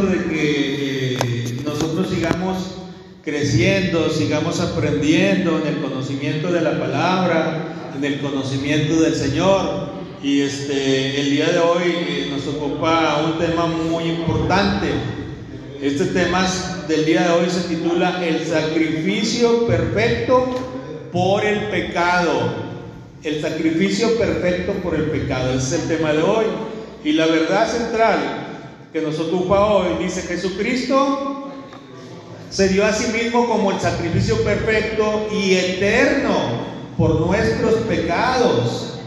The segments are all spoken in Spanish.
de que eh, nosotros sigamos creciendo, sigamos aprendiendo en el conocimiento de la palabra, en el conocimiento del Señor. Y este, el día de hoy eh, nos ocupa un tema muy importante. Este tema del día de hoy se titula El sacrificio perfecto por el pecado. El sacrificio perfecto por el pecado. Ese es el tema de hoy. Y la verdad central que nos ocupa hoy dice Jesucristo se dio a sí mismo como el sacrificio perfecto y eterno por nuestros pecados.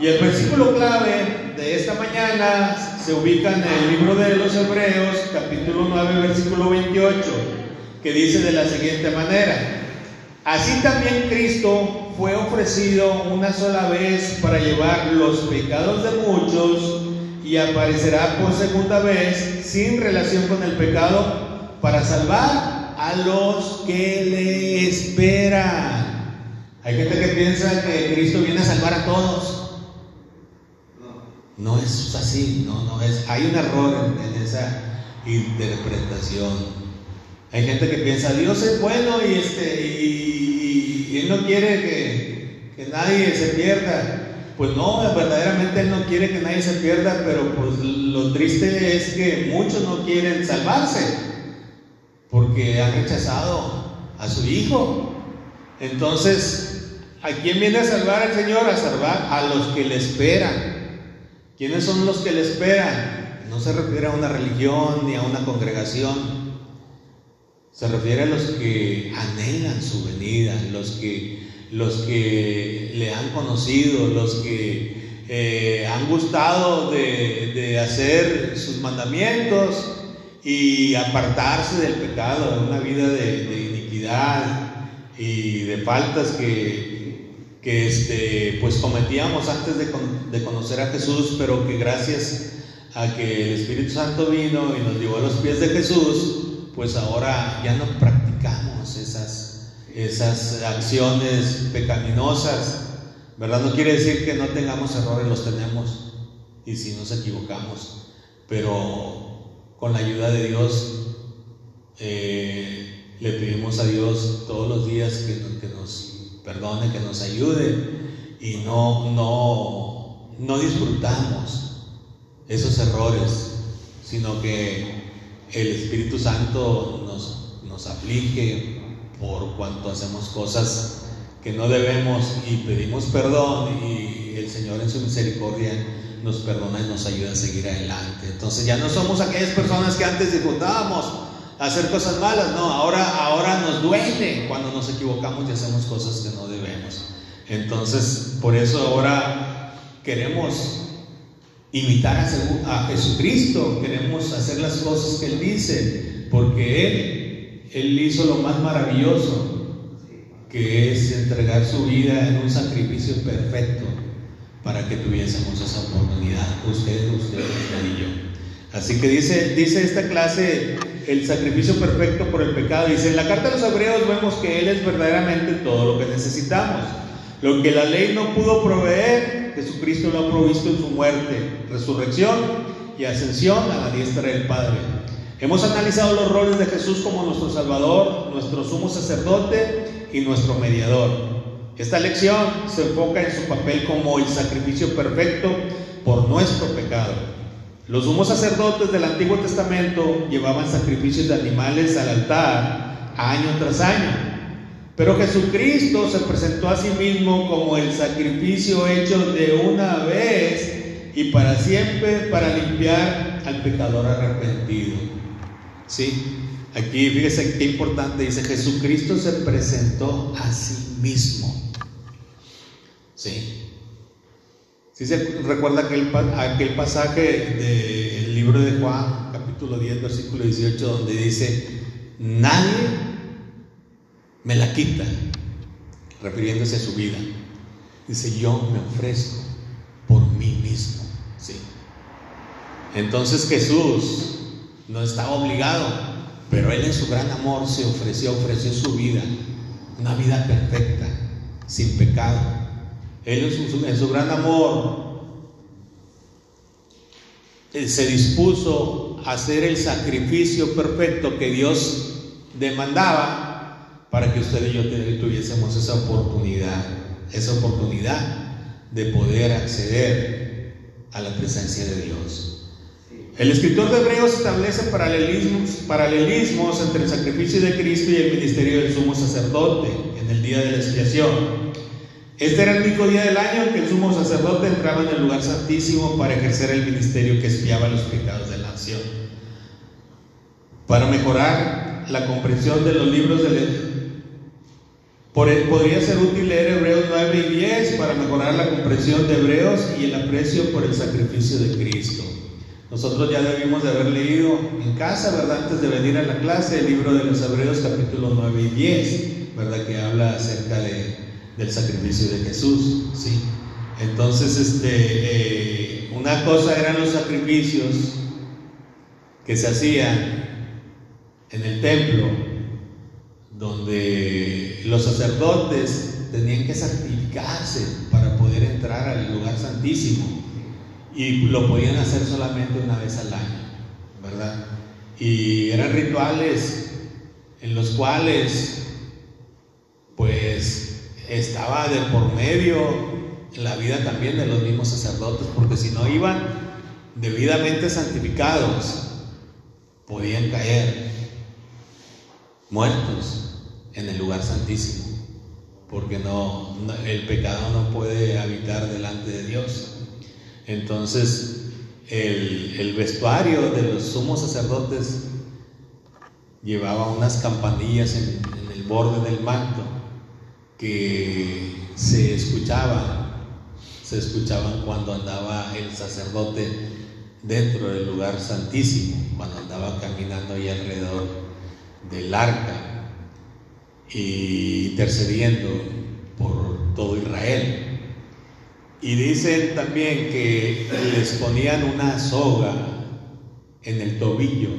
Y el versículo clave de esta mañana se ubica en el libro de los Hebreos, capítulo 9, versículo 28, que dice de la siguiente manera, así también Cristo fue ofrecido una sola vez para llevar los pecados de muchos y aparecerá por segunda vez sin relación con el pecado para salvar a los que le esperan. Hay gente que piensa que Cristo viene a salvar a todos. No es así, no, no es. Hay un error en, esa interpretación. Hay gente que piensa Dios es bueno y este y, él no quiere que, que nadie se pierda. Pues no, verdaderamente Él no quiere que nadie se pierda, pero pues lo triste es que muchos no quieren salvarse, porque han rechazado a su Hijo. Entonces, ¿a quién viene a salvar el Señor? A salvar a los que le esperan. ¿Quiénes son los que le esperan? No se refiere a una religión ni a una congregación. Se refiere a los que anhelan su venida, los que los que le han conocido, los que eh, han gustado de, hacer sus mandamientos y apartarse del pecado, de una vida de, iniquidad y de faltas que, que este, pues cometíamos antes de, de conocer a Jesús, pero que gracias a que el Espíritu Santo vino y nos llevó a los pies de Jesús, pues ahora ya no practicamos esas esas acciones pecaminosas, ¿verdad? No quiere decir que no tengamos errores, los tenemos, y si nos equivocamos, pero con la ayuda de Dios eh, le pedimos a Dios todos los días que, nos perdone, que nos ayude, y no, no, no disfrutamos esos errores, sino que el Espíritu Santo nos, nos aflige, por cuanto hacemos cosas que no debemos y pedimos perdón y el Señor en su misericordia nos perdona y nos ayuda a seguir adelante. Entonces ya no somos aquellas personas que antes disfrutábamos hacer cosas malas, no, ahora, ahora nos duele cuando nos equivocamos y hacemos cosas que no debemos. Entonces, por eso ahora queremos imitar a, a Jesucristo, queremos hacer las cosas que Él dice, porque Él él hizo lo más maravilloso, que es entregar su vida en un sacrificio perfecto para que tuviésemos esa oportunidad, usted, usted, usted y yo. Así que dice, dice esta clase el sacrificio perfecto por el pecado. Dice, en la carta de los hebreos vemos que Él es verdaderamente todo lo que necesitamos. Lo que la ley no pudo proveer, Jesucristo lo ha provisto en su muerte, resurrección y ascensión a la diestra del Padre. Hemos analizado los roles de Jesús como nuestro Salvador, nuestro sumo sacerdote y nuestro mediador. Esta lección se enfoca en su papel como el sacrificio perfecto por nuestro pecado. Los sumos sacerdotes del Antiguo Testamento llevaban sacrificios de animales al altar año tras año, pero Jesucristo se presentó a sí mismo como el sacrificio hecho de una vez y para siempre para limpiar al pecador arrepentido. Sí, aquí fíjese qué importante dice, Jesucristo se presentó a sí mismo. Sí. Sí se recuerda aquel, aquel pasaje del libro de Juan, capítulo 10, versículo 18, donde dice, nadie me la quita, refiriéndose a su vida. Dice, yo me ofrezco por mí mismo. Sí. Entonces Jesús no estaba obligado, pero Él en su gran amor se ofreció, ofreció su vida, una vida perfecta, sin pecado. Él en su, gran amor eh, se dispuso hacer el sacrificio perfecto que Dios demandaba para que usted y yo tuviésemos esa oportunidad, esa oportunidad de poder acceder a la presencia de Dios. El escritor de Hebreos establece paralelismos, entre el sacrificio de Cristo y el ministerio del sumo sacerdote en el día de la expiación. Este era el único día del año en que el sumo sacerdote entraba en el lugar santísimo para ejercer el ministerio que espiaba los pecados de la nación. Para mejorar la comprensión de los libros del podría ser útil leer Hebreos 9 y 10 para mejorar la comprensión de Hebreos y el aprecio por el sacrificio de Cristo. Nosotros ya debimos de haber leído en casa, ¿verdad? Antes de venir a la clase, el libro de los Hebreos capítulo 9 y 10, ¿verdad? Que habla acerca de, del sacrificio de Jesús, ¿sí? Entonces, este, eh, una cosa eran los sacrificios que se hacían en el templo, donde los sacerdotes tenían que santificarse para poder entrar al lugar santísimo y lo podían hacer solamente una vez al año, ¿verdad? Y eran rituales en los cuales pues estaba de por medio la vida también de los mismos sacerdotes, porque si no iban debidamente santificados, podían caer muertos en el lugar santísimo, porque no, el pecado no puede habitar delante de Dios. Entonces, el, vestuario de los sumos sacerdotes llevaba unas campanillas en, el borde del manto que se escuchaban, se escuchaban cuando andaba el sacerdote dentro del lugar santísimo, cuando andaba caminando ahí alrededor del arca y intercediendo por todo Israel. Y dicen también que les ponían una soga en el tobillo,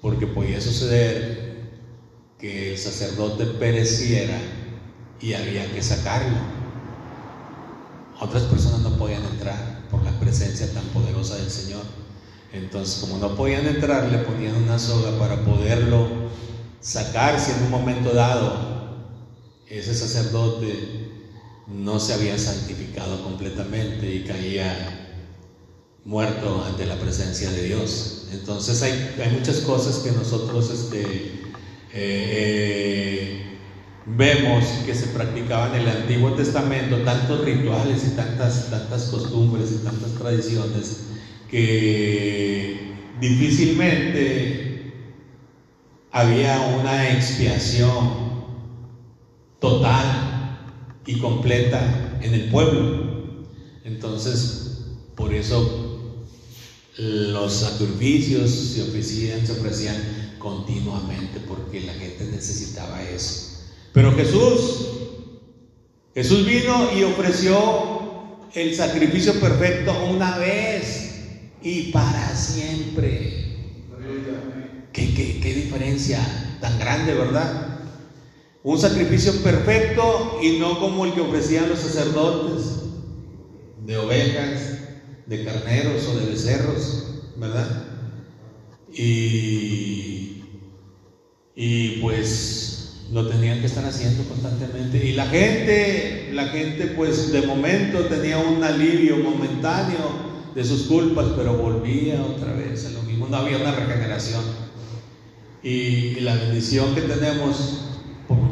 porque podía suceder que el sacerdote pereciera y había que sacarlo. Otras personas no podían entrar por la presencia tan poderosa del Señor. Entonces, como no podían entrar, le ponían una soga para poderlo sacar si en un momento dado ese sacerdote no se había santificado completamente y caía muerto ante la presencia de Dios. Entonces hay, muchas cosas que nosotros este, eh, eh, vemos que se practicaban en el Antiguo Testamento, tantos rituales y tantas, tantas costumbres y tantas tradiciones que difícilmente había una expiación total y completa en el pueblo. Entonces, por eso los sacrificios se ofrecían, se ofrecían continuamente porque la gente necesitaba eso. Pero Jesús, Jesús vino y ofreció el sacrificio perfecto una vez y para siempre. ¿Qué, qué, qué diferencia tan grande, ¿verdad? Un sacrificio perfecto y no como el que ofrecían los sacerdotes, de ovejas, de carneros o de becerros, ¿verdad? Y, y pues lo tenían que estar haciendo constantemente. Y la gente, la gente pues de momento tenía un alivio momentáneo de sus culpas, pero volvía otra vez a lo mismo. No había una regeneración. Y, y la bendición que tenemos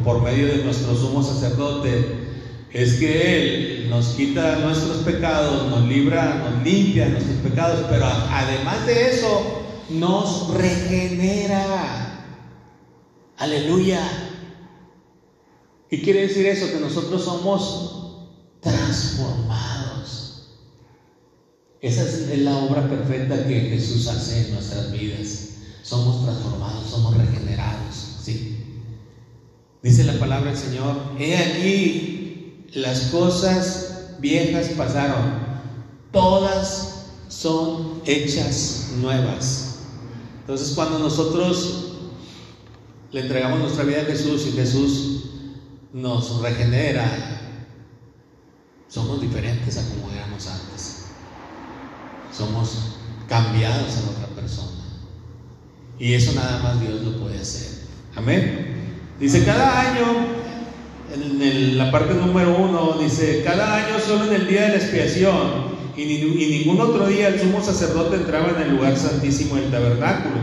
por, medio de nuestro sumo sacerdote es que Él nos quita nuestros pecados, nos libra, nos limpia nuestros pecados, pero además de eso, nos regenera. Aleluya. ¿Qué quiere decir eso? Que nosotros somos transformados. Esa es la obra perfecta que Jesús hace en nuestras vidas. Somos transformados, somos regenerados. ¿sí? Dice la palabra del Señor, he aquí las cosas viejas pasaron, todas son hechas nuevas. Entonces cuando nosotros le entregamos nuestra vida a Jesús y Jesús nos regenera, somos diferentes a como éramos antes. Somos cambiados en otra persona. Y eso nada más Dios lo puede hacer. Amén. Dice, cada año, en la parte número uno, dice, cada año solo en el día de la expiación y, ningún otro día el sumo sacerdote entraba en el lugar santísimo del tabernáculo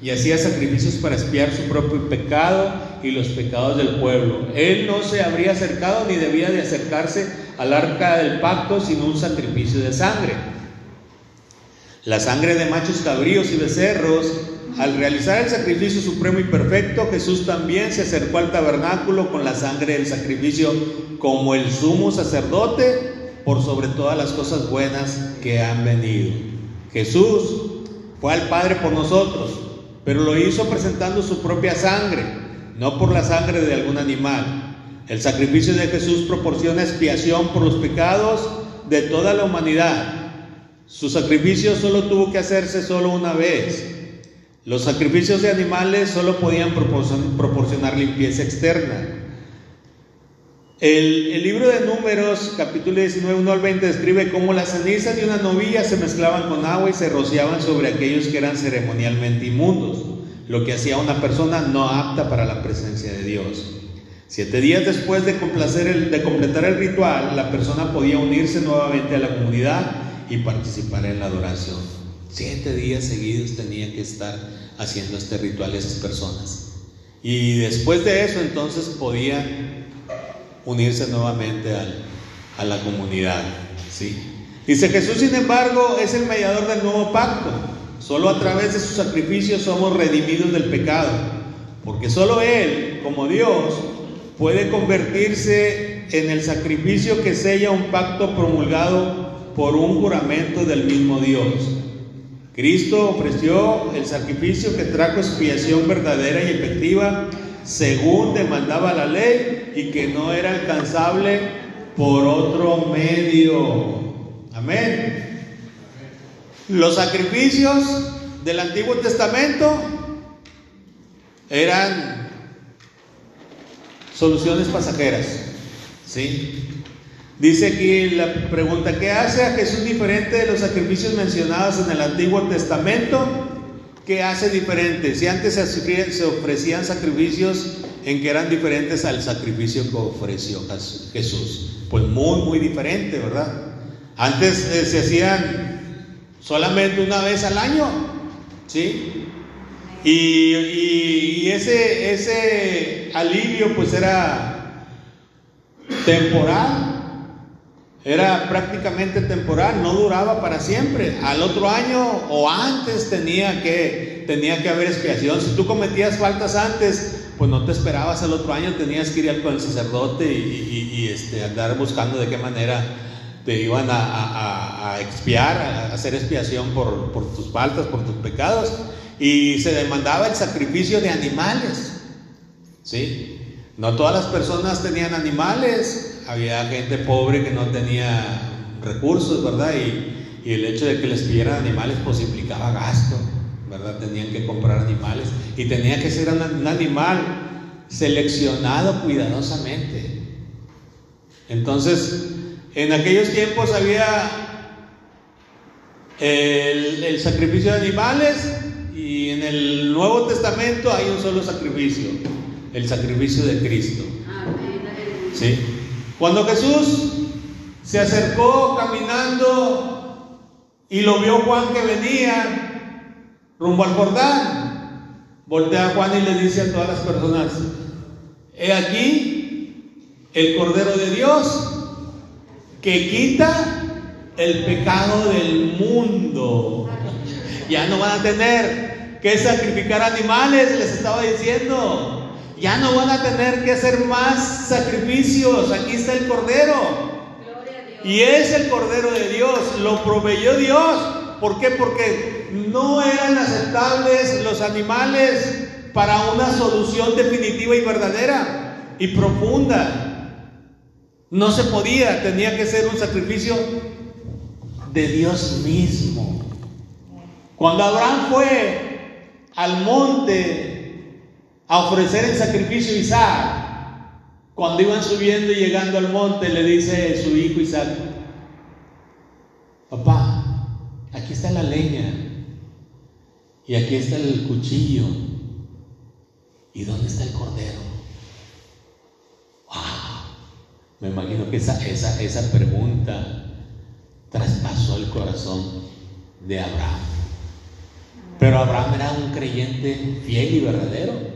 y hacía sacrificios para espiar su propio pecado y los pecados del pueblo. Él no se habría acercado ni debía de acercarse al arca del pacto sin un sacrificio de sangre. La sangre de machos cabríos y becerros, al realizar el sacrificio supremo y perfecto, Jesús también se acercó al tabernáculo con la sangre del sacrificio como el sumo sacerdote por sobre todas las cosas buenas que han venido. Jesús fue al Padre por nosotros pero lo hizo presentando su propia sangre, no por la sangre de algún animal. El sacrificio de Jesús proporciona expiación por los pecados de toda la humanidad. Su sacrificio solo tuvo que hacerse solo una vez. Los sacrificios de animales solo podían proporcionar limpieza externa. El, libro de Números, capítulo 19, 1 al 20, describe cómo las cenizas de una novilla se mezclaban con agua y se rociaban sobre aquellos que eran ceremonialmente inmundos, lo que hacía una persona no apta para la presencia de Dios. Siete días después de, de completar el ritual, la persona podía unirse nuevamente a la comunidad y participar en la adoración. Siete días seguidos tenía que estar haciendo este ritual esas personas. Y después de eso entonces podía unirse nuevamente a la comunidad. ¿sí? Dice Jesús, sin embargo, es el mediador del nuevo pacto. Solo a través de su sacrificio somos redimidos del pecado. Porque solo Él, como Dios, puede convertirse en el sacrificio que sella un pacto promulgado por un juramento del mismo Dios. Cristo ofreció el sacrificio que trajo expiación verdadera y efectiva según demandaba la ley y que no era alcanzable por otro medio. Amén. Los sacrificios del Antiguo Testamento eran soluciones pasajeras. ¿Sí? Dice aquí la pregunta, ¿qué hace a Jesús diferente de los sacrificios mencionados en el Antiguo Testamento? ¿Qué hace diferente? Si antes se ofrecían sacrificios en que eran diferentes al sacrificio que ofreció Jesús. Pues muy, muy diferente, ¿verdad? Antes eh, se hacían solamente una vez al año, ¿sí? Y, ese, ese alivio pues era temporal, era prácticamente temporal, no duraba para siempre. Al otro año o antes tenía que, tenía que haber expiación. Si tú cometías faltas antes, pues no te esperabas al otro año, tenías que ir con el sacerdote y, este, andar buscando de qué manera te iban a, expiar, a hacer expiación por, por tus faltas, por tus pecados. Y se demandaba el sacrificio de animales. ¿Sí? No todas las personas tenían animales, había gente pobre que no tenía recursos, ¿verdad? Y, el hecho de que les pidieran animales pues implicaba gasto, ¿verdad? Tenían que comprar animales y tenía que ser un, animal seleccionado cuidadosamente. Entonces, en aquellos tiempos había el, el, sacrificio de animales y en el Nuevo Testamento hay un solo sacrificio, el sacrificio de Cristo. ¿Sí? Cuando Jesús se acercó caminando y lo vio Juan que venía rumbo al Jordán, voltea a Juan y le dice a todas las personas, he aquí el Cordero de Dios que quita el pecado del mundo. Ya no van a tener que sacrificar animales, les estaba diciendo. Ya no van a tener que hacer más sacrificios. Aquí está el Cordero. Y es el Cordero de Dios. Lo proveyó Dios. ¿Por qué? Porque no eran aceptables los animales para una solución definitiva y verdadera y profunda. No se podía, tenía que ser un sacrificio de Dios mismo. Cuando Abraham fue al monte a ofrecer el sacrificio Isaac. Cuando iban subiendo y llegando al monte, le dice su hijo Isaac, papá, aquí está la leña, Y aquí está el cuchillo. ¿Y dónde está el cordero? Me imagino que esa, esa, esa pregunta traspasó el corazón de Abraham. Pero Abraham era un creyente fiel y verdadero.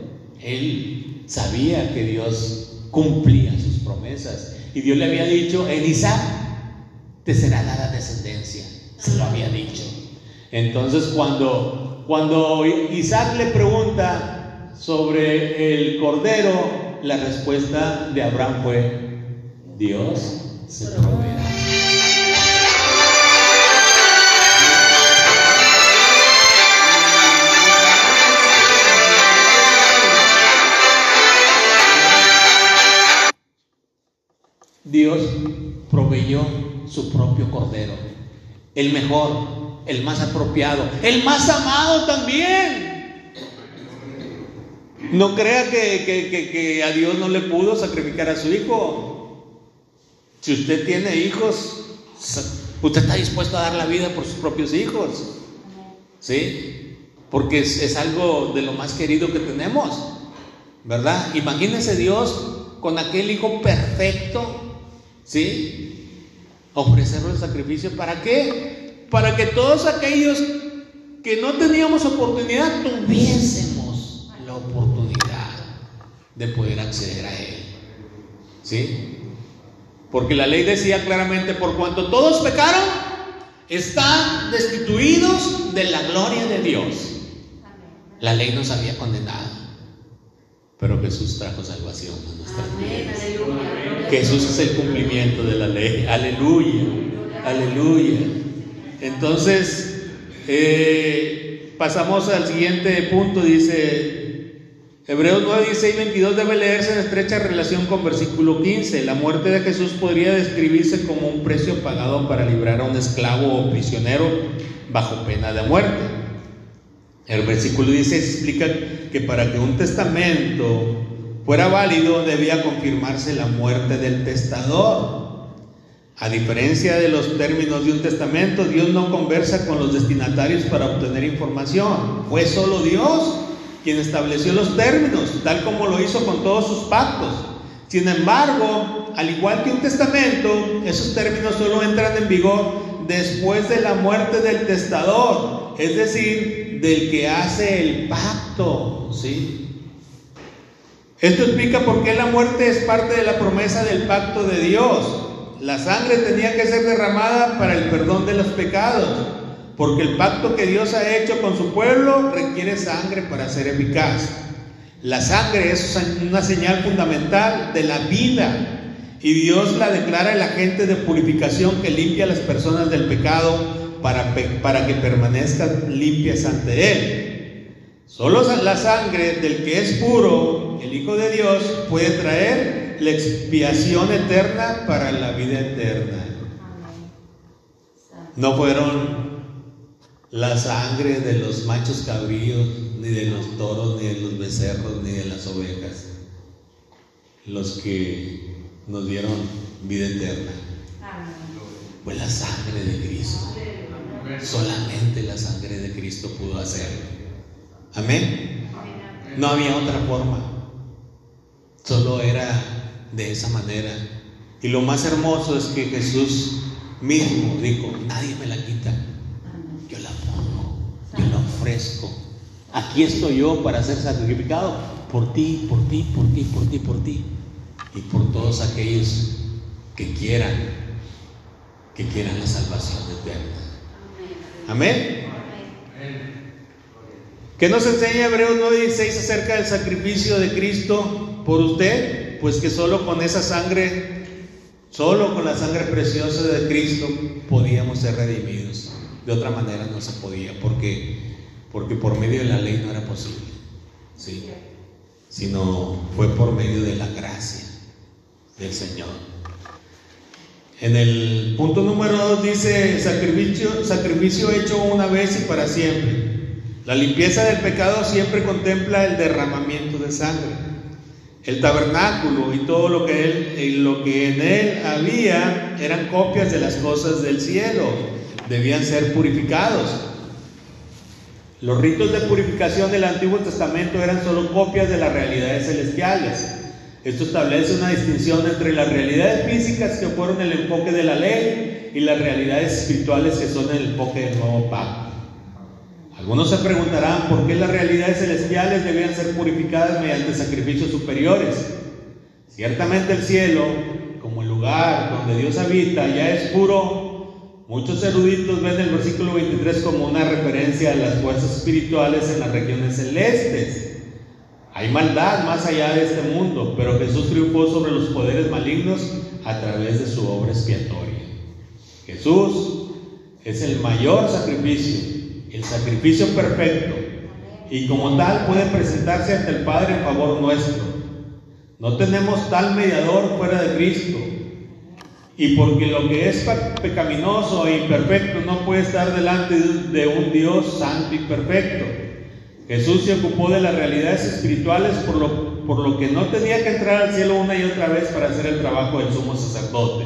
Él sabía que Dios cumplía sus promesas. Y Dios le había dicho, en Isaac te será dada descendencia. Se lo había dicho. Entonces cuando, cuando Isaac le pregunta sobre el cordero, la respuesta de Abraham fue, Dios se proveerá. Dios proveyó su propio cordero, el mejor, el más apropiado, el más amado también. No crea que, que, a Dios no le pudo sacrificar a su hijo. Si usted tiene hijos, usted está dispuesto a dar la vida por sus propios hijos. ¿Sí? Porque es, algo de lo más querido que tenemos. ¿Verdad? Imagínese Dios con aquel hijo perfecto. ¿Sí? Ofrecerlo el sacrificio. ¿Para qué? Para que todos aquellos que no teníamos oportunidad tuviésemos la oportunidad de poder acceder a Él. ¿Sí? Porque la ley decía claramente, por cuanto todos pecaron, están destituidos de la gloria de Dios. La ley nos había condenado, pero Jesús trajo salvación a nuestras vidas. Jesús es el cumplimiento de la ley. Aleluya, aleluya. Entonces, eh, pasamos al siguiente punto, dice Hebreos 9, 16 22 debe leerse en estrecha relación con versículo 15. La muerte de Jesús podría describirse como un precio pagado para librar a un esclavo o prisionero bajo pena de muerte. El versículo 16 explica que para que un testamento fuera válido debía confirmarse la muerte del testador. A diferencia de los términos de un testamento, Dios no conversa con los destinatarios para obtener información. Fue solo Dios quien estableció los términos, tal como lo hizo con todos sus pactos. Sin embargo, al igual que un testamento, esos términos solo entran en vigor después de la muerte del testador, es decir, del que hace el pacto, ¿sí? Esto explica por qué la muerte es parte de la promesa del pacto de Dios. La sangre tenía que ser derramada para el perdón de los pecados porque el pacto que Dios ha hecho con su pueblo requiere sangre para ser eficaz. La sangre es una señal fundamental de la vida y Dios la declara el agente de purificación que limpia a las personas del pecado para, para que permanezcan limpias ante Él. Solo la sangre del que es puro, el Hijo de Dios, puede traer la expiación eterna para la vida eterna. No fueron la sangre de los machos cabríos, ni de los toros, ni de los becerros, ni de las ovejas, los que nos dieron vida eterna. Fue la sangre de Cristo. Solamente la sangre de Cristo pudo hacerlo. Amén. No había otra forma. Solo era de esa manera. Y lo más hermoso es que Jesús mismo dijo, nadie me la quita Aquí estoy yo para ser sacrificado por ti, por ti, por ti, por ti, por ti. Y por todos aquellos que quieran, que quieran la salvación eterna. Amén. ¿Qué nos enseña Hebreos 9:16 acerca del sacrificio de Cristo por usted? Pues que solo con esa sangre, solo con la sangre preciosa de Cristo podíamos ser redimidos. De otra manera no se podía, porque porque por medio de la ley no era posible, ¿sí? sino fue por medio de la gracia del Señor. En el punto número 2 dice sacrificio, sacrificio hecho una vez y para siempre. La limpieza del pecado siempre contempla el derramamiento de sangre. El tabernáculo y todo lo que, él, lo que en él había eran copias de las cosas del cielo. Debían ser purificados. Los ritos de purificación del Antiguo Testamento eran solo copias de las realidades celestiales. Esto establece una distinción entre las realidades físicas que fueron el enfoque de la ley y las realidades espirituales que son el enfoque del nuevo pacto. Algunos se preguntarán por qué las realidades celestiales debían ser purificadas mediante sacrificios superiores. Ciertamente el cielo, como el lugar donde Dios habita, ya es puro. Muchos eruditos ven el versículo 23 como una referencia a las fuerzas espirituales en las regiones celestes. Hay maldad más allá de este mundo, pero Jesús triunfó sobre los poderes malignos a través de su obra expiatoria. Jesús es el mayor sacrificio, el sacrificio perfecto, y como tal puede presentarse ante el Padre en favor nuestro. No tenemos tal mediador fuera de Cristo. Y porque lo que es pecaminoso e imperfecto no puede estar delante de un Dios santo y perfecto. Jesús se ocupó de las realidades espirituales por lo, por lo que no tenía que entrar al cielo una y otra vez para hacer el trabajo del sumo sacerdote.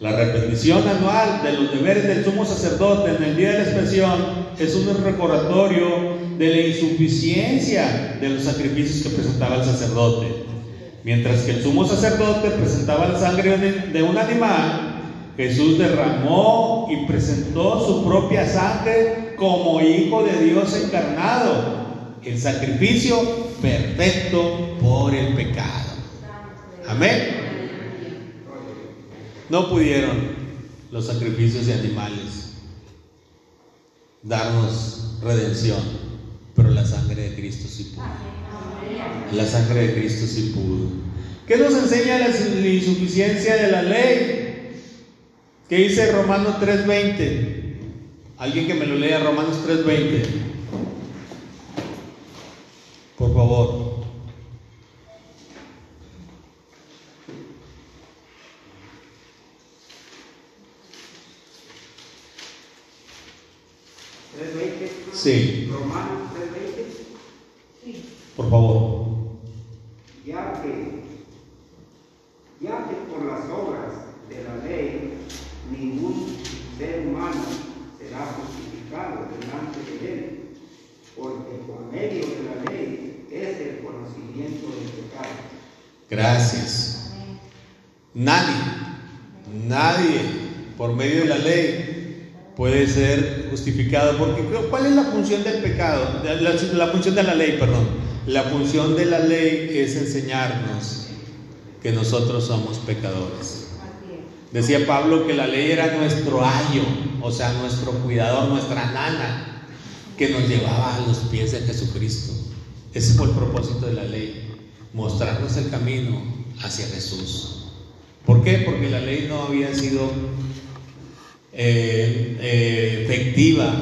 La repetición anual de los deberes del sumo sacerdote en el día de la expresión es un recordatorio de la insuficiencia de los sacrificios que presentaba el sacerdote. Mientras que el sumo sacerdote presentaba la sangre de un animal, Jesús derramó y presentó su propia sangre como hijo de Dios encarnado, el sacrificio perfecto por el pecado. Amén. No pudieron los sacrificios de animales darnos redención, pero la sangre de Cristo sí pudo. La sangre de Cristo sí pudo. ¿Qué nos enseña la insuficiencia de la ley? ¿Qué dice Romanos 3:20? Alguien que me lo lea, Romanos 3:20. Por favor. Sí. Romanos 3:20. Por favor ya que, ya que por las obras de la ley ningún ser humano será justificado delante de él, porque por medio de la ley es el conocimiento del pecado. Gracias. Nadie, nadie por medio de la ley puede ser justificado. Porque ¿cuál es la función del pecado? La, función de la ley, perdón. La función de la ley es enseñarnos que nosotros somos pecadores. Decía Pablo que la ley era nuestro ayo, o sea, nuestro cuidador, nuestra nana, que nos llevaba a los pies de Jesucristo. Ese fue el propósito de la ley, mostrarnos el camino hacia Jesús. ¿Por qué? Porque la ley no había sido eh, eh, efectiva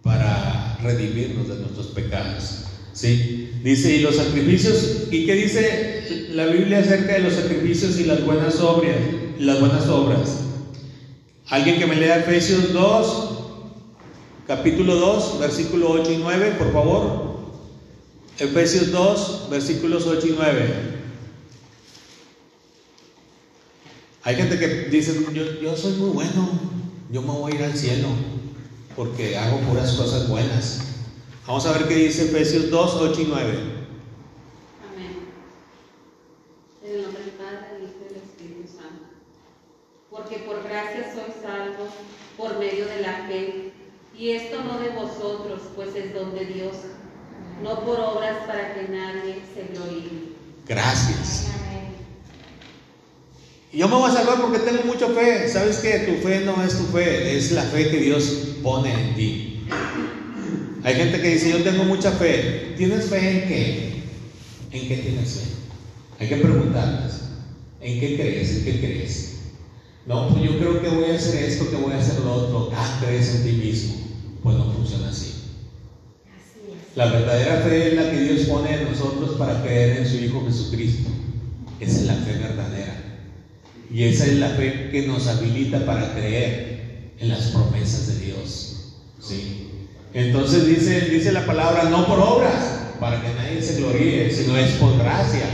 para redimirnos de nuestros pecados. ¿Sí? Dice, y los sacrificios, ¿y qué dice la Biblia acerca de los sacrificios y las buenas obras? Las buenas obras. Alguien que me lea Efesios 2, capítulo 2, versículo 8 y 9, por favor. Efesios 2, versículos 8 y 9. Hay gente que dice, yo, soy muy bueno, yo me voy a ir al cielo porque hago puras cosas buenas. Vamos a ver qué dice Efesios 2, 8 y 9. Amén. En el nombre del Padre, del Hijo y del Espíritu Santo. Porque por gracia sois salvos por medio de la fe. Y esto no de vosotros, pues es don de Dios, no por obras para que nadie se gloríe. Gracias. Y yo me voy a salvar porque tengo mucha fe. ¿Sabes que Tu fe no es tu fe, es la fe que Dios pone en ti. Hay gente que dice, yo tengo mucha fe. ¿Tienes fe en qué? ¿En qué tienes fe? Hay que preguntarles, ¿en qué crees? ¿En qué crees? No, pues yo creo que voy a hacer esto, que voy a hacer lo otro. Ah, crees en ti mismo. Pues no funciona así. La verdadera fe es la que Dios pone en nosotros para creer en su Hijo Jesucristo. Esa es la fe verdadera. Y esa es la fe que nos habilita para creer en las promesas de Dios. ¿Sí? Entonces dice, dice la palabra no por obras, para que nadie se gloríe, sino es por gracia.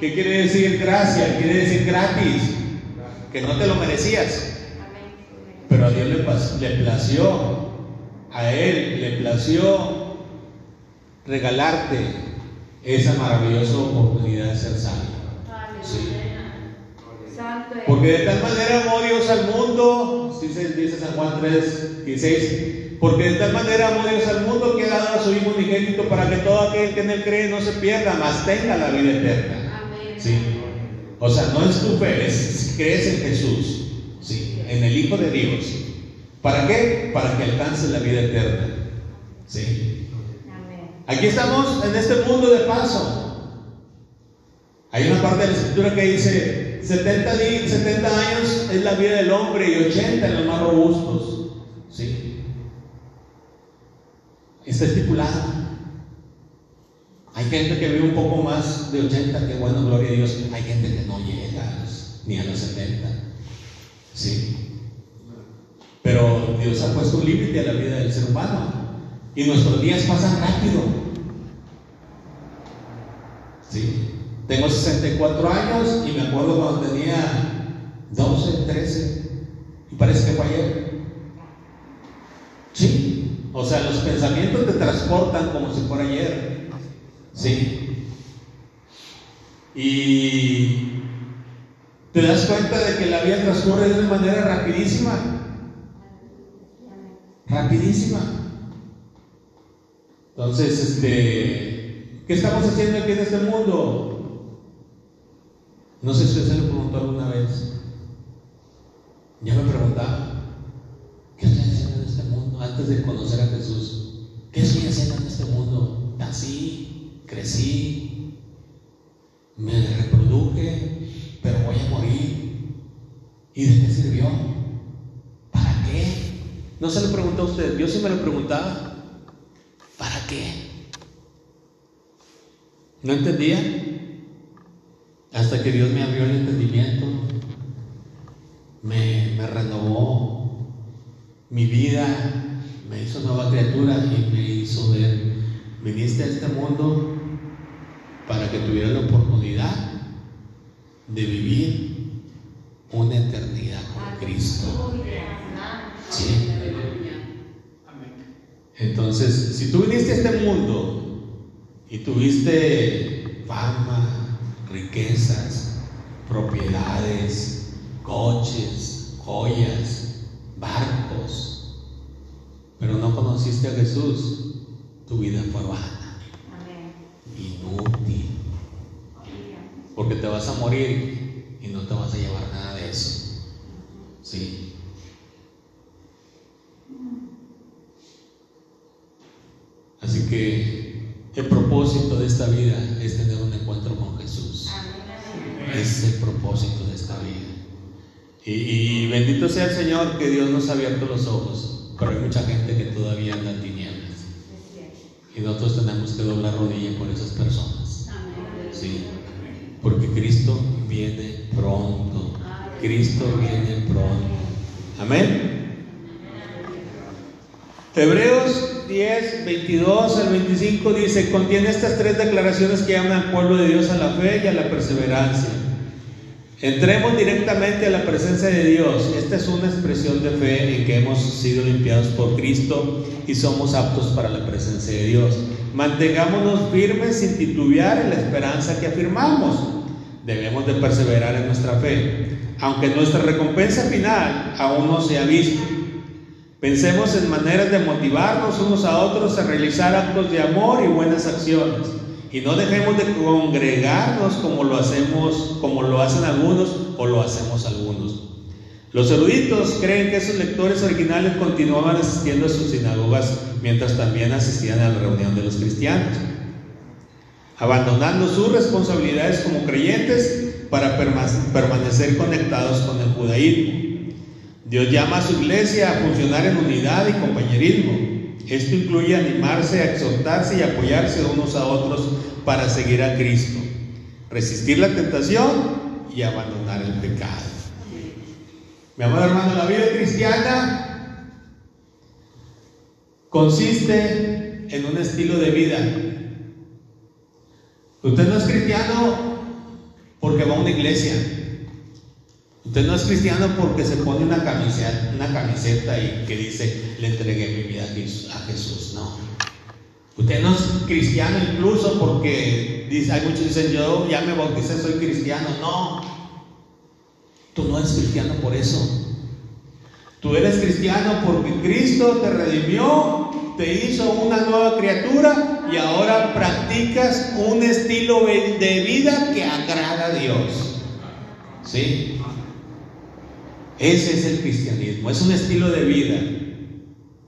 ¿Qué quiere decir gracia? Quiere decir gratis, que no te lo merecías. Pero a Dios le, le plació a Él le plació regalarte esa maravillosa oportunidad de ser salvo. Sí. Porque de tal manera amó Dios al mundo, dice, dice San Juan 3, 16, porque de tal manera amó Dios al mundo que ha dado a su Hijo unigénito para que todo aquel que en él cree no se pierda, mas tenga la vida eterna. ¿Sí? O sea, no es tu fe, es si crees en Jesús, ¿sí? en el Hijo de Dios. ¿Para qué? Para que alcance la vida eterna. ¿Sí? Aquí estamos en este mundo de paso. Hay una parte de la escritura que dice, 70, 70 años es la vida del hombre y 80 en los más robustos. ¿Sí? Está estipulado. Hay gente que vive un poco más de 80, que bueno, gloria a Dios. Hay gente que no llega ni a los 70. ¿Sí? Pero Dios ha puesto un límite a la vida del ser humano. Y nuestros días pasan rápido. ¿Sí? Tengo 64 años y me acuerdo cuando tenía 12, 13. Y parece que fue ayer. Sí. O sea, los pensamientos te transportan como si fuera ayer. Sí. Y te das cuenta de que la vida transcurre de una manera rapidísima. Rapidísima. Entonces, este, ¿qué estamos haciendo aquí en este mundo? No sé si usted se lo preguntó alguna vez. Ya me preguntaba, ¿qué estoy haciendo en este mundo antes de conocer a Jesús? ¿Qué estoy haciendo en este mundo? Nací, crecí, me reproduje, pero voy a morir. ¿Y de qué sirvió? ¿Para qué? No se lo preguntó a usted, yo sí me lo preguntaba. ¿Para qué? ¿No entendía? Hasta que Dios me abrió el entendimiento, me, me renovó mi vida, me hizo nueva criatura y me hizo ver, viniste a este mundo para que tuviera la oportunidad de vivir una eternidad con Cristo. Sí. Entonces, si tú viniste a este mundo y tuviste fama, riquezas, propiedades, coches, joyas, barcos, pero no conociste a Jesús, tu vida fue vana, inútil, porque te vas a morir y no te vas a llevar nada de eso. Sí. Así que el propósito de esta vida es tener un encuentro con Jesús. Es el propósito de esta vida. Y, bendito sea el Señor que Dios nos ha abierto los ojos, pero hay mucha gente que todavía anda en tinieblas. Y nosotros tenemos que doblar rodilla por esas personas. Sí. Porque Cristo viene pronto. Cristo viene pronto. Amén. Hebreos 10, 22 al 25 dice, contiene estas tres declaraciones que llaman al pueblo de Dios a la fe y a la perseverancia. Entremos directamente a la presencia de Dios. Esta es una expresión de fe en que hemos sido limpiados por Cristo y somos aptos para la presencia de Dios. Mantengámonos firmes sin titubear en la esperanza que afirmamos. Debemos de perseverar en nuestra fe, aunque nuestra recompensa final aún no se ha visto. Pensemos en maneras de motivarnos unos a otros a realizar actos de amor y buenas acciones. Y no dejemos de congregarnos como lo hacemos, como lo hacen algunos o lo hacemos algunos. Los eruditos creen que esos lectores originales continuaban asistiendo a sus sinagogas mientras también asistían a la reunión de los cristianos, abandonando sus responsabilidades como creyentes para permanecer conectados con el judaísmo. Dios llama a su iglesia a funcionar en unidad y compañerismo. Esto incluye animarse, a exhortarse y apoyarse unos a otros para seguir a Cristo, resistir la tentación y abandonar el pecado. Mi amado hermano, la vida cristiana consiste en un estilo de vida. Usted no es cristiano porque va a una iglesia. Usted no es cristiano porque se pone una camiseta, una camiseta y que dice, le entregué mi vida a Jesús. No. Usted no es cristiano incluso porque dice, hay muchos dicen, yo ya me bauticé, soy cristiano. No. Tú no eres cristiano por eso. Tú eres cristiano porque Cristo te redimió, te hizo una nueva criatura y ahora practicas un estilo de vida que agrada a Dios. ¿Sí? Ese es el cristianismo, es un estilo de vida.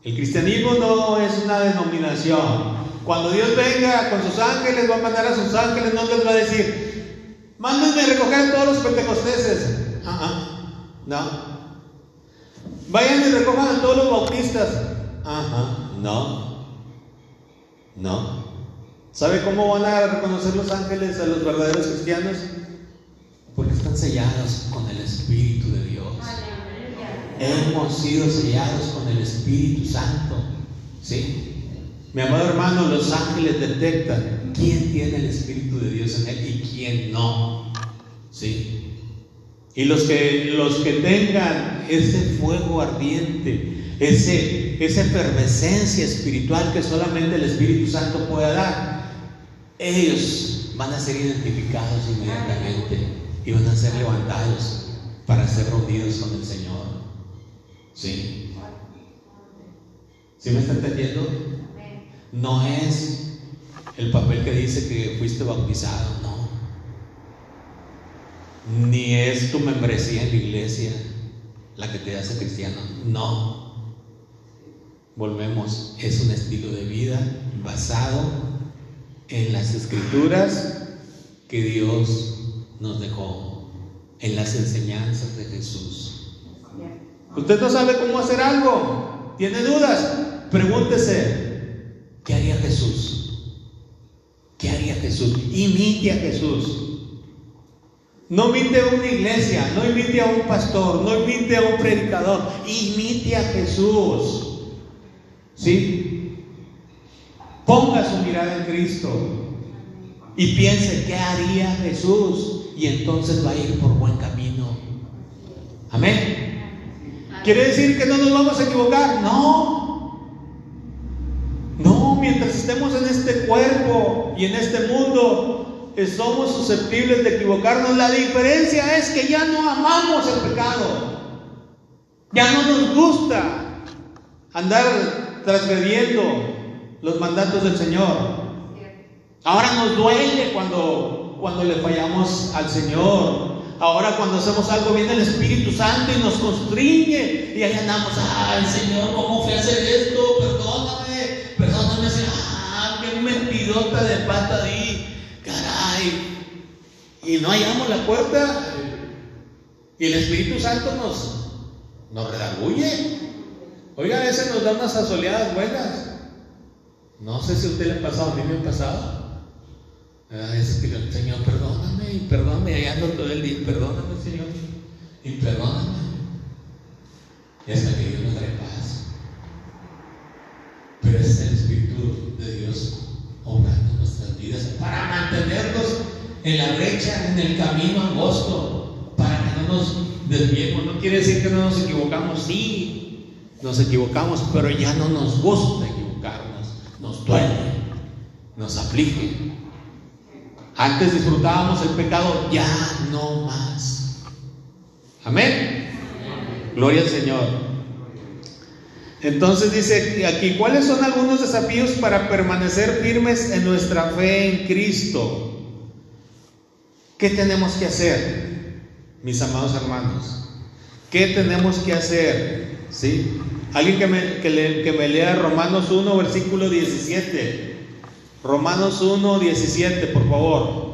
El cristianismo no es una denominación. Cuando Dios venga con sus ángeles, va a mandar a sus ángeles, no les va a decir, mándenme a recoger a todos los pentecosteses. Ah, ah, no. Vayan y recojan a todos los bautistas. Ajá, no. No. ¿Sabe cómo van a reconocer los ángeles a los verdaderos cristianos? Están sellados con el Espíritu de Dios. Hemos sido sellados con el Espíritu Santo. ¿Sí? Mi amado hermano, los ángeles detectan quién tiene el Espíritu de Dios en él y quién no. ¿Sí? Y los que, los que tengan ese fuego ardiente, ese, esa efervescencia espiritual que solamente el Espíritu Santo puede dar, ellos van a ser identificados inmediatamente y van a ser levantados para ser reunidos con el Señor. ¿Sí? ¿Sí me está entendiendo? No es el papel que dice que fuiste bautizado, no ni es tu membresía en la iglesia la que te hace cristiano. No. Volvemos, es un estilo de vida basado en las escrituras que Dios nos dejó, en las enseñanzas de Jesús. Usted no sabe cómo hacer algo, tiene dudas, pregúntese, ¿qué haría Jesús? ¿Qué haría Jesús? Imite a Jesús. No imite a una iglesia, no imite a un pastor, no imite a un predicador, imite a Jesús. ¿Sí? Ponga su mirada en Cristo y piense qué haría Jesús y entonces va a ir por buen camino. Amén. ¿Quiere decir que no nos vamos a equivocar? No. No, mientras estemos en este cuerpo y en este mundo, somos susceptibles de equivocarnos. La diferencia es que ya no amamos el pecado. Ya no nos gusta andar transgrediendo los mandatos del Señor. Ahora nos duele cuando, cuando le fallamos al Señor. Ahora cuando hacemos algo viene el Espíritu Santo y nos constriñe. Y ahí andamos, ay Señor, ¿cómo fui a hacer esto? Perdóname, perdóname, Ah, qué mentidota de pata di y no hallamos la puerta y el Espíritu Santo nos, nos redarguye. Oiga, a veces nos da unas asoleadas buenas. No sé si a usted le ha pasado, a mí me ha pasado. A veces que el Señor, perdóname, y perdóname, y ando todo el día, perdóname, Señor, y perdóname. Y hasta que Dios nos trae paz. Pero es el Espíritu de Dios obrando nuestras vidas para mantenernos en la brecha, en el camino angosto, para que no nos desviemos. No quiere decir que no nos equivocamos, sí, nos equivocamos, pero ya no nos gusta equivocarnos, nos duele, nos aflige. Antes disfrutábamos el pecado, ya no más. Amén. Gloria al Señor. Entonces dice aquí, ¿cuáles son algunos desafíos para permanecer firmes en nuestra fe en Cristo? ¿Qué tenemos que hacer, mis amados hermanos? ¿Qué tenemos que hacer? ¿Sí? Alguien que me, que, me lea Romanos 1, versículo 17. Romanos 1, 17, por favor.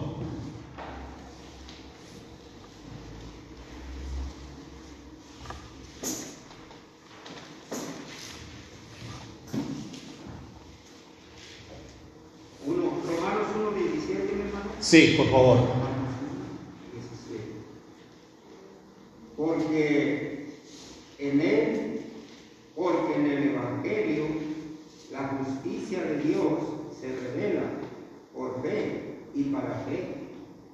Romanos 1, 17, hermano. Sí, por favor. porque en él, porque en el Evangelio la justicia de Dios se revela por fe y para fe,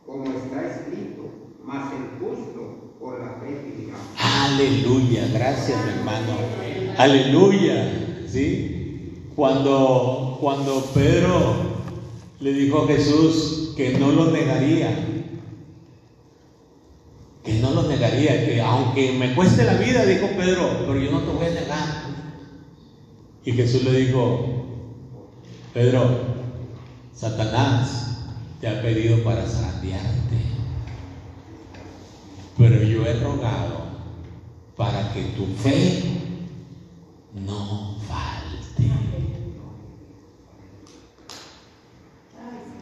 como está escrito, mas el justo por la fe vivirán. Aleluya, gracias hermano. Aleluya, ¿sí? Cuando, cuando Pedro le dijo a Jesús que no lo negaría, que no lo negaría, que aunque me cueste la vida, dijo Pedro, pero yo no te voy a negar. Y Jesús le dijo, Pedro, Satanás te ha pedido para zarandearte, pero yo he rogado para que tu fe no falte.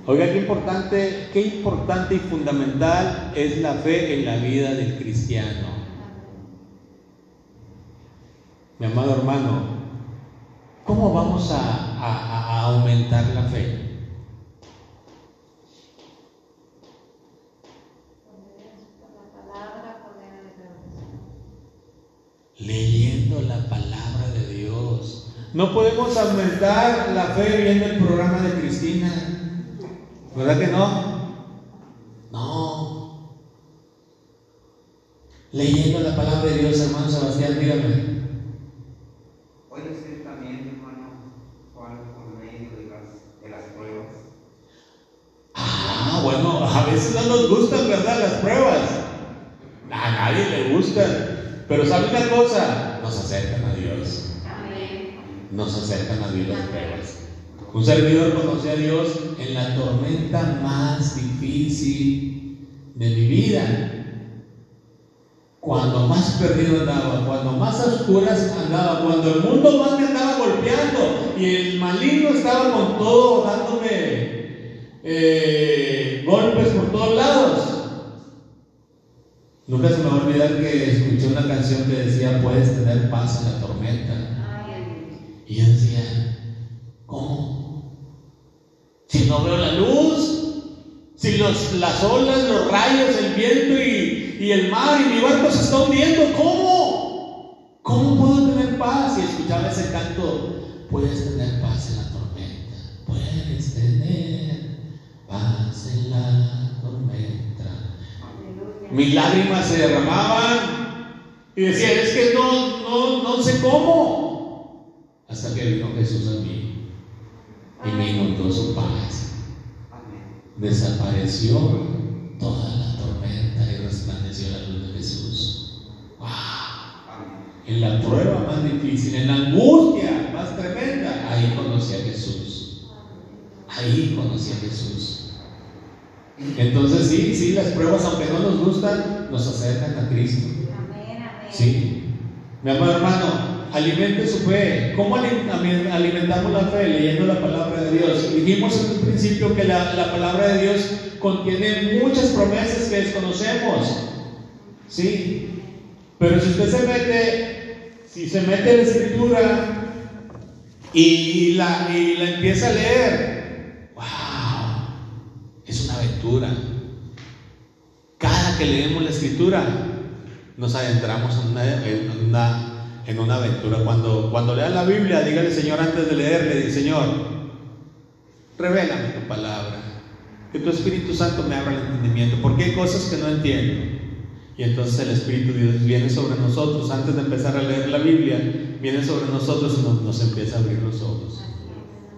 Oiga, qué importante, qué importante y fundamental es la fe en la vida del cristiano. Mi amado hermano, ¿cómo vamos a, aumentar la fe? Leyendo la palabra de Dios. No podemos aumentar la fe viendo el programa de Cristina. ¿Verdad que no? No. Leyendo la palabra de Dios, hermano Sebastián, dígame. Puede ser también, hermano, Juan, por medio de las, de las pruebas. Ah, bueno, a veces no nos gustan, ¿verdad? Las pruebas. A nadie Pero ¿sabe una cosa? Nos acercan a Dios. Nos acercan a Dios las pruebas. Un servidor conoció a Dios en la tormenta más difícil de mi vida. Cuando más perdido andaba, cuando más a oscuras andaba, cuando el mundo más me andaba golpeando y el maligno estaba con todo dándome eh, golpes por todos lados. Nunca se me va a olvidar que escuché una canción que decía, puedes tener paz en la tormenta. Y yo decía, ¿cómo? Si no veo la luz, si los, las olas, los rayos, el viento y, y el mar y mi barco se está hundiendo, ¿cómo? ¿Cómo puedo tener paz? Y escuchaba ese canto, puedes tener paz en la tormenta, puedes tener paz en la tormenta. Mis lágrimas se derramaban y decía, es que no, no, no sé cómo. Hasta que vino Jesús a mí y me inundó su paz. Desapareció toda la tormenta y resplandeció la luz de Jesús. ¡Wow! En la prueba más difícil, en la angustia más tremenda, ahí conocí a Jesús. Ahí conocí a Jesús. Entonces sí, sí, las pruebas, aunque no nos gustan, nos acercan a Cristo. Amén, amén. Sí. Mi amado hermano, alimente su fe. ¿Cómo ali- ali- alimentamos la fe? Leyendo la palabra de Dios. Dijimos en un principio que la, la palabra de Dios contiene muchas promesas que desconocemos. Sí. Pero si usted se mete, si se mete en la escritura y la, y la empieza a leer, wow, es Cada que leemos la escritura, nos adentramos en una, en una, en una aventura. Cuando, cuando la Biblia, dígale, Señor, antes de leerle, Señor, revélame tu palabra, que tu Espíritu Santo me abra el entendimiento, porque hay cosas que no entiendo. Y entonces el Espíritu de Dios viene sobre nosotros, antes de empezar a leer la Biblia, viene sobre nosotros y nos, nos empieza a abrir los ojos.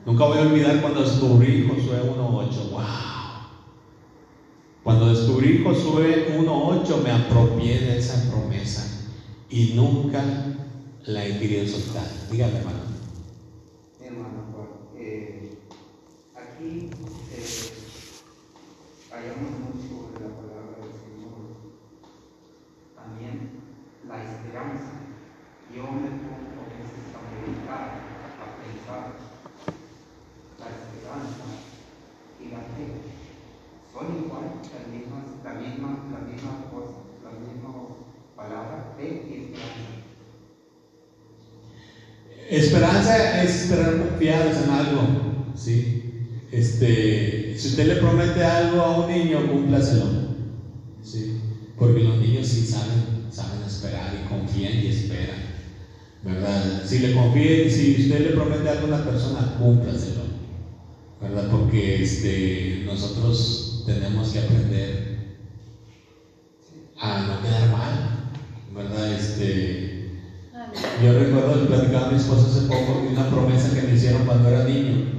Nunca voy a olvidar cuando descubrí Josué 1.8. ¡Wow! Cuando descubrí Josué 1.8 me apropié de esa promesa y nunca la he querido soltar. Dígame, hermano. Hermano Juan, eh, aquí eh, hallamos mucho en la palabra del Señor. También la esperanza. Yo me pongo a veces a meditar, a pensar. La esperanza y la fe son igual, las mismas, la misma, la misma cosa, la misma palabra, fe y esperanza. Esperanza es esperar confiados en algo, ¿sí? Este, si usted le promete algo a un niño, cúmplaselo, ¿sí? Porque los niños sí saben, saben esperar y confían y esperan, ¿verdad? Si le confíe, si usted le promete algo a una persona, cúmplaselo, ¿verdad? Porque este, nosotros tenemos que aprender a no quedar mal, ¿verdad? Este, yo recuerdo que platicaba a mi esposo hace poco de una promesa que me hicieron cuando era niño.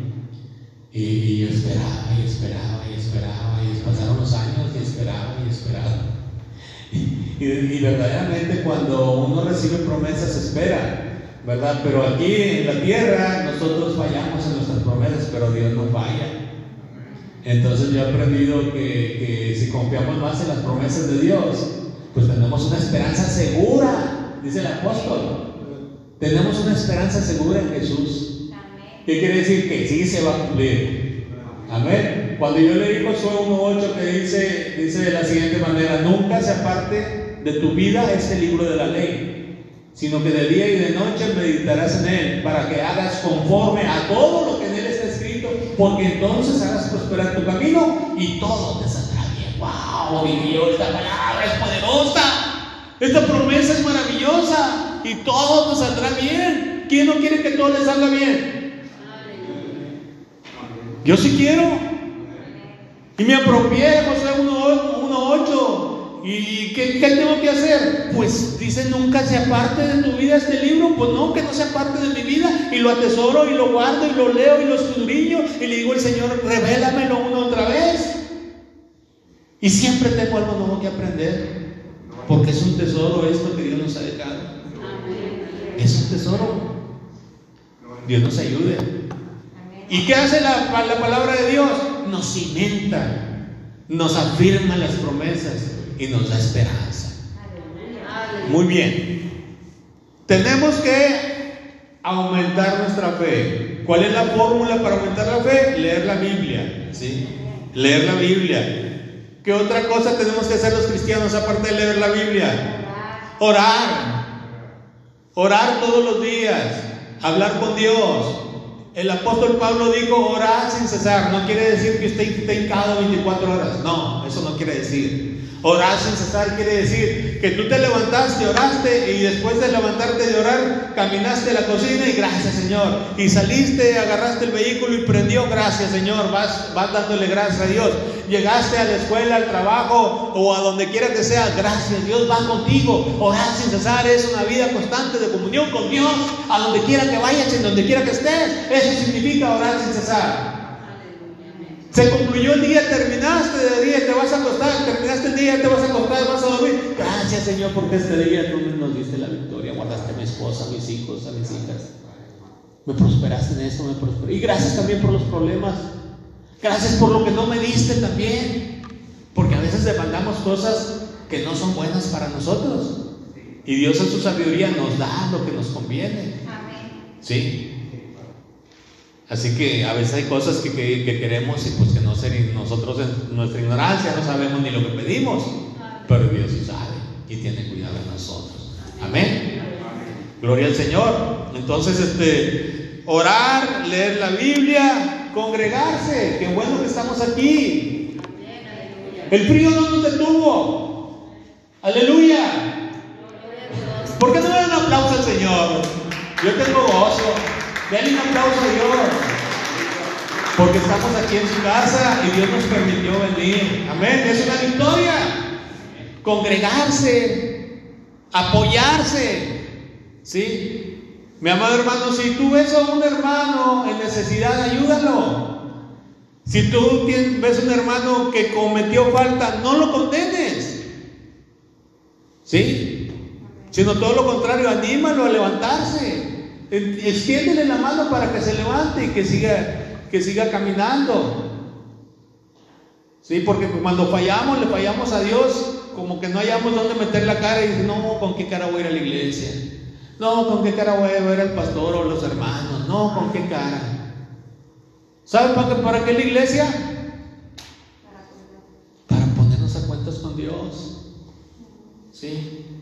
Y, yo esperaba y esperaba y esperaba y pasaron los años y esperaba y esperaba. Y, y verdaderamente cuando uno recibe promesas espera, ¿verdad? Pero aquí en la tierra nosotros fallamos en nuestras promesas, pero Dios no falla. Entonces yo he aprendido que, que si confiamos más en las promesas de Dios, pues tenemos una esperanza segura, dice el apóstol. Tenemos una esperanza segura en Jesús. ¿Qué quiere decir? Que sí se va a cumplir. Amén. Cuando yo leí Josué 1.8 que dice, dice de la siguiente manera, nunca se aparte de tu vida este libro de la ley, sino que de día y de noche meditarás en él para que hagas conforme a todo lo que en él está escrito, porque entonces harás prosperar tu camino y todo te saldrá bien. ¡Wow! Esta palabra es poderosa. Esta promesa es maravillosa y todo te saldrá bien. ¿Quién no quiere que todo le salga bien? Yo sí quiero. Y me apropié de José 1.8. ¿Y qué, qué, tengo que hacer? Pues dice, nunca se aparte de tu vida este libro. Pues no, que no se aparte de mi vida. Y lo atesoro y lo guardo y lo leo y lo escudriño. Y le digo al Señor, revélamelo una otra vez. Y siempre tengo algo nuevo que aprender. Porque es un tesoro esto que Dios nos ha dejado. Es un tesoro. Dios nos ayude. ¿Y qué hace la, la palabra de Dios? Nos cimenta, nos afirma las promesas y nos da esperanza. Muy bien. Tenemos que aumentar nuestra fe. ¿Cuál es la fórmula para aumentar la fe? Leer la Biblia. ¿sí? Leer la Biblia. ¿Qué otra cosa tenemos que hacer los cristianos aparte de leer la Biblia? Orar. Orar todos los días. Hablar con Dios. El apóstol Pablo dijo orar sin cesar. No quiere decir que usted esté hincado 24 horas. No, eso no quiere decir. Orar sin cesar quiere decir que tú te levantaste, oraste y después de levantarte de orar, caminaste a la cocina y gracias Señor. Y saliste, agarraste el vehículo y prendió, gracias Señor. Vas, vas dándole gracias a Dios. Llegaste a la escuela, al trabajo o a donde quiera que sea, gracias Dios va contigo. Orar sin cesar es una vida constante de comunión con Dios. A donde quiera que vayas, en donde quiera que estés, eso significa orar sin cesar. Se concluyó el día, terminaste de día, te vas a acostar, terminaste el día, te vas a acostar, vas a dormir. Gracias Señor porque este día tú nos diste la victoria, guardaste a mi esposa, a mis hijos, a mis hijas. Me prosperaste en esto, me prosperaste. Y gracias también por los problemas. Gracias por lo que no me diste también. Porque a veces demandamos cosas que no son buenas para nosotros. Y Dios en su sabiduría nos da lo que nos conviene. Amén. Sí. Así que a veces hay cosas que, que, que queremos y pues que no ser, nosotros en nuestra ignorancia no sabemos ni lo que pedimos, pero Dios sabe y tiene cuidado de nosotros. Amén. Gloria al Señor. Entonces, este, orar, leer la Biblia, congregarse. Qué bueno que estamos aquí. El frío no nos detuvo. Aleluya. ¿Por qué no le dan aplauso al Señor? Yo tengo gozo. Denle un aplauso a Dios. Porque estamos aquí en su casa y Dios nos permitió venir. Amén. Es una victoria. Congregarse, apoyarse. ¿Sí? Mi amado hermano, si tú ves a un hermano en necesidad, ayúdalo. Si tú ves un hermano que cometió falta, no lo condenes. ¿Sí? Sino todo lo contrario, anímalo a levantarse. Extiéndele la mano para que se levante y que siga, que siga caminando. Sí, porque cuando fallamos, le fallamos a Dios, como que no hayamos dónde meter la cara y dice, no, ¿con qué cara voy a ir a la iglesia? No, ¿con qué cara voy a ver al pastor o los hermanos? No, ¿con qué cara? ¿Sabe para qué, para la iglesia? Para ponernos a cuentas con Dios. Sí.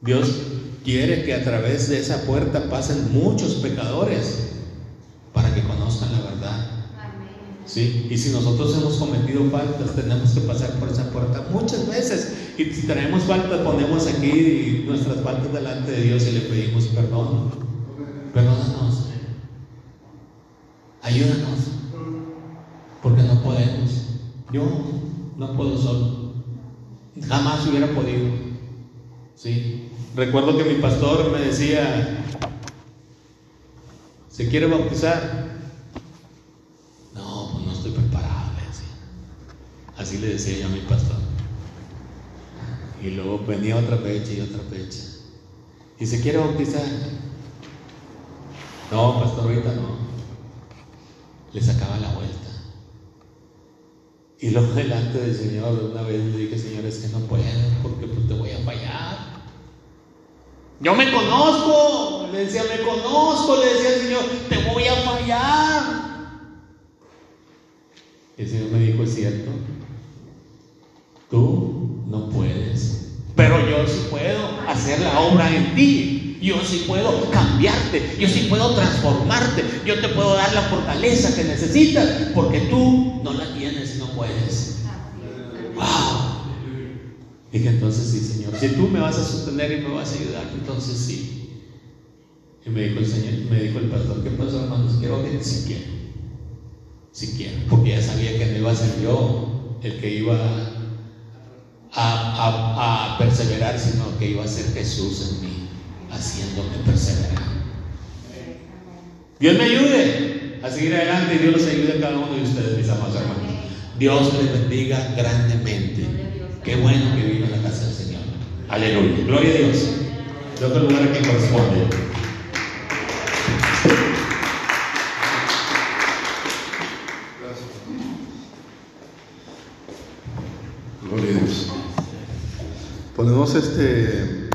Dios quiere que a través de esa puerta pasen muchos pecadores para que conozcan la verdad. ¿Sí? Y si nosotros hemos cometido faltas, tenemos que pasar por esa puerta muchas veces. Y si tenemos faltas, ponemos aquí nuestras faltas delante de Dios y le pedimos perdón. Perdónanos. Ayúdanos. Porque no podemos. Yo no puedo solo. Jamás hubiera podido. Sí. Recuerdo que mi pastor me decía, ¿se quiere bautizar? No, pues no estoy preparado, le decía. Así le decía yo a mi pastor. Y luego venía otra fecha y otra fecha. ¿Y se quiere bautizar? No, pastor, ahorita no. Le sacaba la vuelta. Y luego delante del Señor, una vez le dije, Señor, es que no puedo, porque pues te voy a. Yo me conozco, le decía, me conozco, le decía al Señor, te voy a fallar. El Señor me dijo, es cierto, tú no puedes, pero yo sí puedo hacer la obra en ti. Yo sí puedo cambiarte, yo sí puedo transformarte, yo te puedo dar la fortaleza que necesitas, porque tú no la tienes y no puedes. ¡Wow! Dije entonces sí, Señor. Si tú me vas a sostener y me vas a ayudar, entonces sí. Y me dijo el Señor, me dijo el pastor, ¿qué pasó, hermanos? Quiero que si quiero. Si quiero. Porque ya sabía que no iba a ser yo el que iba a, a perseverar, sino que iba a ser Jesús en mí haciéndome perseverar. Dios me ayude a seguir adelante y Dios los ayude a cada uno de ustedes, mis amados hermanos. Dios les bendiga grandemente. Qué bueno que vive en la casa del Señor. Aleluya. Gloria a Dios. De otro lugar a quien corresponde. Gloria a Dios. Podemos este